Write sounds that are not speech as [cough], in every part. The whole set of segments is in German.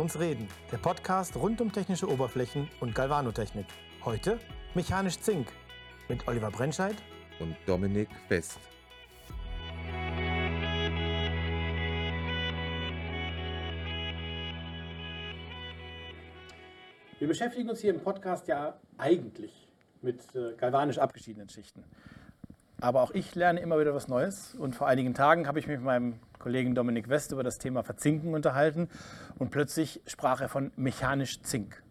uns reden. Der Podcast rund um technische Oberflächen und Galvanotechnik. Heute mechanisch Zink mit Oliver Brennscheid und Dominik West. Wir beschäftigen uns hier im Podcast ja eigentlich mit äh, galvanisch abgeschiedenen Schichten. Aber auch ich lerne immer wieder was Neues. Und vor einigen Tagen habe ich mich mit meinem Kollegen Dominik West über das Thema Verzinken unterhalten. Und plötzlich sprach er von mechanisch Zink.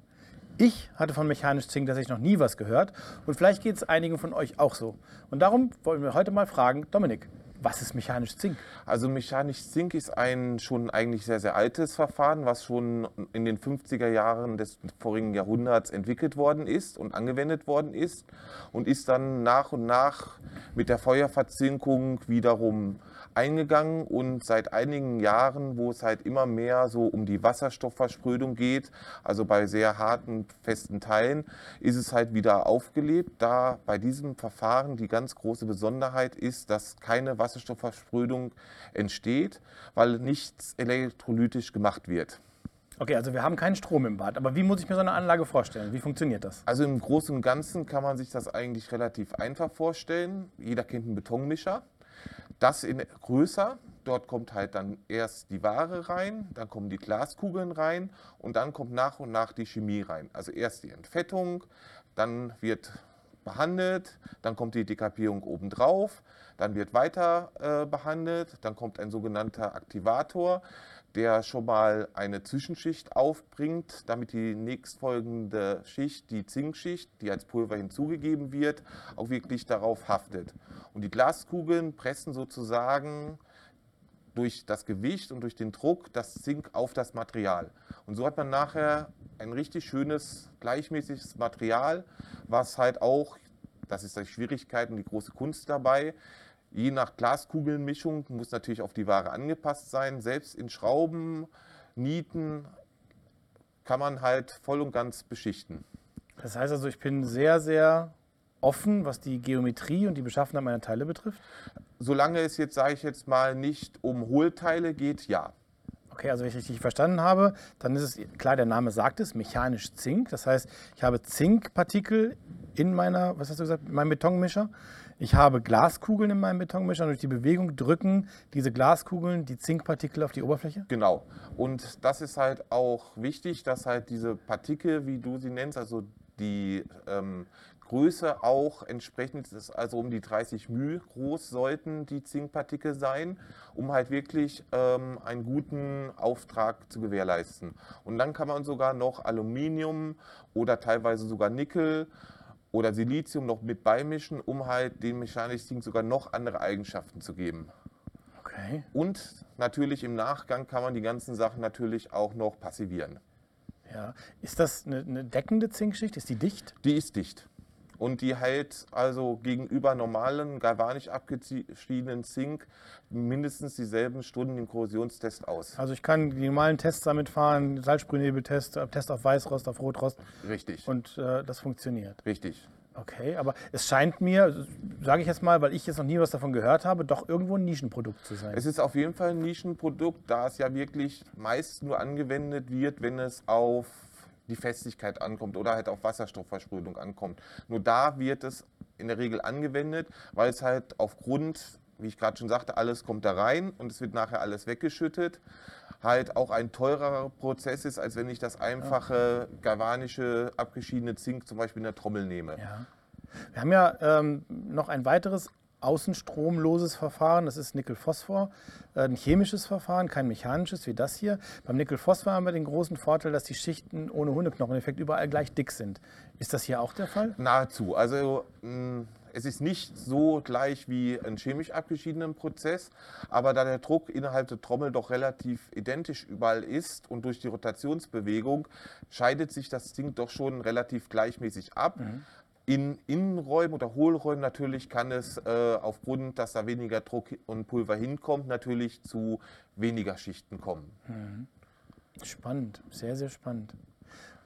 Ich hatte von mechanisch Zink tatsächlich noch nie was gehört. Und vielleicht geht es einigen von euch auch so. Und darum wollen wir heute mal fragen, Dominik, was ist mechanisch Zink? Also mechanisch Zink ist ein schon eigentlich sehr, sehr altes Verfahren, was schon in den 50er Jahren des vorigen Jahrhunderts entwickelt worden ist und angewendet worden ist und ist dann nach und nach mit der Feuerverzinkung wiederum eingegangen und seit einigen Jahren, wo es halt immer mehr so um die Wasserstoffversprödung geht, also bei sehr harten, festen Teilen, ist es halt wieder aufgelebt, da bei diesem Verfahren die ganz große Besonderheit ist, dass keine Wasserstoffversprödung entsteht, weil nichts elektrolytisch gemacht wird. Okay, also wir haben keinen Strom im Bad. Aber wie muss ich mir so eine Anlage vorstellen? Wie funktioniert das? Also im Großen und Ganzen kann man sich das eigentlich relativ einfach vorstellen. Jeder kennt einen Betonmischer. Das in größer. Dort kommt halt dann erst die Ware rein, dann kommen die Glaskugeln rein und dann kommt nach und nach die Chemie rein. Also erst die Entfettung, dann wird behandelt, dann kommt die Dekapierung obendrauf, dann wird weiter äh, behandelt, dann kommt ein sogenannter Aktivator, der schon mal eine Zwischenschicht aufbringt, damit die nächstfolgende Schicht, die Zinkschicht, die als Pulver hinzugegeben wird, auch wirklich darauf haftet. Und die Glaskugeln pressen sozusagen durch das Gewicht und durch den Druck das Zink auf das Material. Und so hat man nachher ein richtig schönes, gleichmäßiges Material, was halt auch, das ist die Schwierigkeit und die große Kunst dabei, Je nach Glaskugelmischung muss natürlich auf die Ware angepasst sein. Selbst in Schrauben, Nieten kann man halt voll und ganz beschichten. Das heißt also, ich bin sehr, sehr offen, was die Geometrie und die Beschaffenheit meiner Teile betrifft? Solange es jetzt, sage ich jetzt mal, nicht um Hohlteile geht, ja. Okay, also wenn ich richtig verstanden habe, dann ist es, klar, der Name sagt es, mechanisch Zink. Das heißt, ich habe Zinkpartikel in meiner, was hast du gesagt, in meinem Betonmischer. Ich habe Glaskugeln in meinem Betonmischer und durch die Bewegung drücken diese Glaskugeln die Zinkpartikel auf die Oberfläche? Genau. Und das ist halt auch wichtig, dass halt diese Partikel, wie du sie nennst, also die ähm, Größe auch entsprechend ist, also um die 30 μ groß sollten die Zinkpartikel sein, um halt wirklich ähm, einen guten Auftrag zu gewährleisten. Und dann kann man sogar noch Aluminium oder teilweise sogar Nickel oder Silizium noch mit beimischen, um halt dem Mechanisch-Zink sogar noch andere Eigenschaften zu geben. Okay. Und natürlich im Nachgang kann man die ganzen Sachen natürlich auch noch passivieren. Ja. Ist das eine, eine deckende Zinkschicht? Ist die dicht? Die ist dicht. Und die hält also gegenüber normalen galvanisch abgeschiedenen Zink mindestens dieselben Stunden im Korrosionstest aus. Also ich kann die normalen Tests damit fahren, Salzsprühnebeltest, Test auf Weißrost, auf Rotrost. Richtig. Und äh, das funktioniert. Richtig. Okay, aber es scheint mir, sage ich jetzt mal, weil ich jetzt noch nie was davon gehört habe, doch irgendwo ein Nischenprodukt zu sein. Es ist auf jeden Fall ein Nischenprodukt, da es ja wirklich meist nur angewendet wird, wenn es auf die Festigkeit ankommt oder halt auf Wasserstoffversprühung ankommt. Nur da wird es in der Regel angewendet, weil es halt aufgrund, wie ich gerade schon sagte, alles kommt da rein und es wird nachher alles weggeschüttet, halt auch ein teurerer Prozess ist, als wenn ich das einfache galvanische abgeschiedene Zink zum Beispiel in der Trommel nehme. Ja. Wir haben ja ähm, noch ein weiteres außenstromloses Verfahren, das ist Nickel-Phosphor, äh, ein chemisches Verfahren, kein mechanisches wie das hier. Beim Nickel-Phosphor haben wir den großen Vorteil, dass die Schichten ohne Hundeknocheneffekt überall gleich dick sind. Ist das hier auch der Fall? Nahezu. Also mm, es ist nicht so gleich wie ein chemisch abgeschiedenen Prozess, aber da der Druck innerhalb der Trommel doch relativ identisch überall ist und durch die Rotationsbewegung scheidet sich das Ding doch schon relativ gleichmäßig ab. Mhm. In Innenräumen oder Hohlräumen natürlich kann es äh, aufgrund, dass da weniger Druck und Pulver hinkommt, natürlich zu weniger Schichten kommen. Mhm. Spannend, sehr, sehr spannend.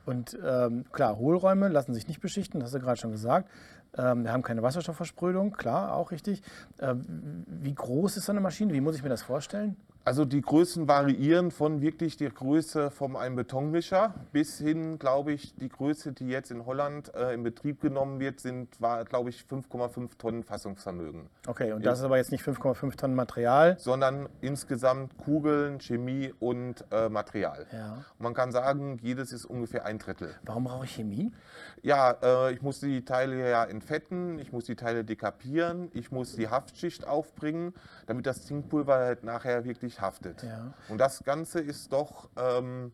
Und ähm, klar, Hohlräume lassen sich nicht beschichten, das hast du gerade schon gesagt. Ähm, wir haben keine Wasserstoffversprödung, klar, auch richtig. Ähm, wie groß ist so eine Maschine? Wie muss ich mir das vorstellen? Also die Größen variieren von wirklich der Größe von einem Betonmischer bis hin, glaube ich, die Größe, die jetzt in Holland äh, in Betrieb genommen wird, sind, war, glaube ich, 5,5 Tonnen Fassungsvermögen. Okay, und das ist aber jetzt nicht 5,5 Tonnen Material. Sondern insgesamt Kugeln, Chemie und äh, Material. Ja. Und man kann sagen, jedes ist ungefähr ein Drittel. Warum brauche ich Chemie? Ja, äh, ich muss die Teile ja entfetten, ich muss die Teile dekapieren, ich muss die Haftschicht aufbringen, damit das Zinkpulver halt nachher wirklich haftet. Ja. Und das Ganze ist doch ähm,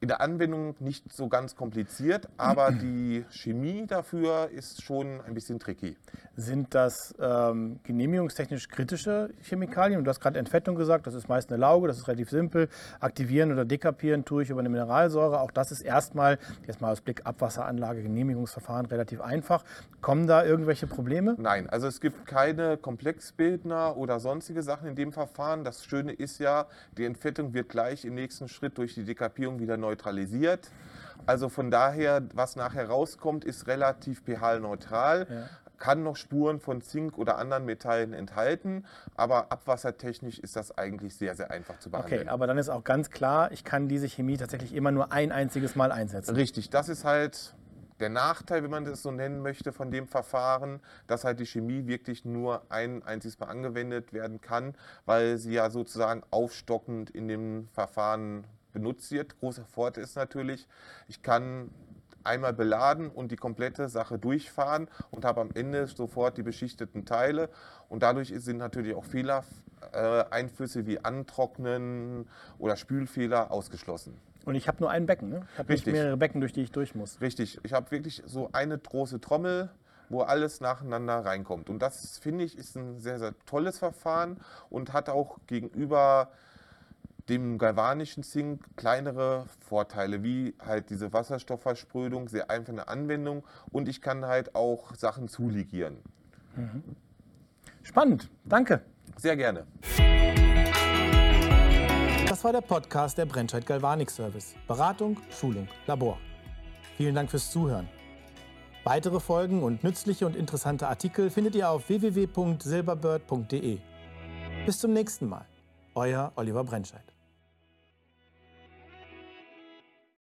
in der Anwendung nicht so ganz kompliziert, aber [clears throat] die Chemie dafür ist schon ein bisschen tricky. Sind das ähm, genehmigungstechnisch kritische Chemikalien? Und du hast gerade Entfettung gesagt, das ist meist eine Lauge, das ist relativ simpel. Aktivieren oder dekapieren tue ich über eine Mineralsäure. Auch das ist erstmal, jetzt mal aus Blick Abwasseranlage, Genehmigungsverfahren relativ einfach. Kommen da irgendwelche Probleme? Nein, also es gibt keine Komplexbildner oder sonstige Sachen in dem Verfahren. Das Schöne ist ja, die Entfettung wird gleich im nächsten Schritt durch die Dekapierung wieder neutralisiert. Also von daher, was nachher rauskommt, ist relativ pH-neutral. Ja. Kann noch Spuren von Zink oder anderen Metallen enthalten, aber abwassertechnisch ist das eigentlich sehr, sehr einfach zu behandeln. Okay, aber dann ist auch ganz klar, ich kann diese Chemie tatsächlich immer nur ein einziges Mal einsetzen. Richtig, das ist halt der Nachteil, wenn man das so nennen möchte, von dem Verfahren, dass halt die Chemie wirklich nur ein einziges Mal angewendet werden kann, weil sie ja sozusagen aufstockend in dem Verfahren benutzt wird. Großer Vorteil ist natürlich, ich kann einmal beladen und die komplette Sache durchfahren und habe am Ende sofort die beschichteten Teile. Und dadurch sind natürlich auch Fehler, äh, Einflüsse wie Antrocknen oder Spülfehler ausgeschlossen. Und ich habe nur ein Becken, ne? Ich habe nicht mehrere Becken, durch die ich durch muss. Richtig, ich habe wirklich so eine große Trommel, wo alles nacheinander reinkommt. Und das finde ich ist ein sehr, sehr tolles Verfahren und hat auch gegenüber dem galvanischen Zink kleinere Vorteile, wie halt diese Wasserstoffversprödung, sehr einfache Anwendung und ich kann halt auch Sachen zuligieren. Spannend, danke. Sehr gerne. Das war der Podcast der Brennscheid Galvanik Service. Beratung, Schulung, Labor. Vielen Dank fürs Zuhören. Weitere Folgen und nützliche und interessante Artikel findet ihr auf www.silberbird.de. Bis zum nächsten Mal. Euer Oliver Brennscheid.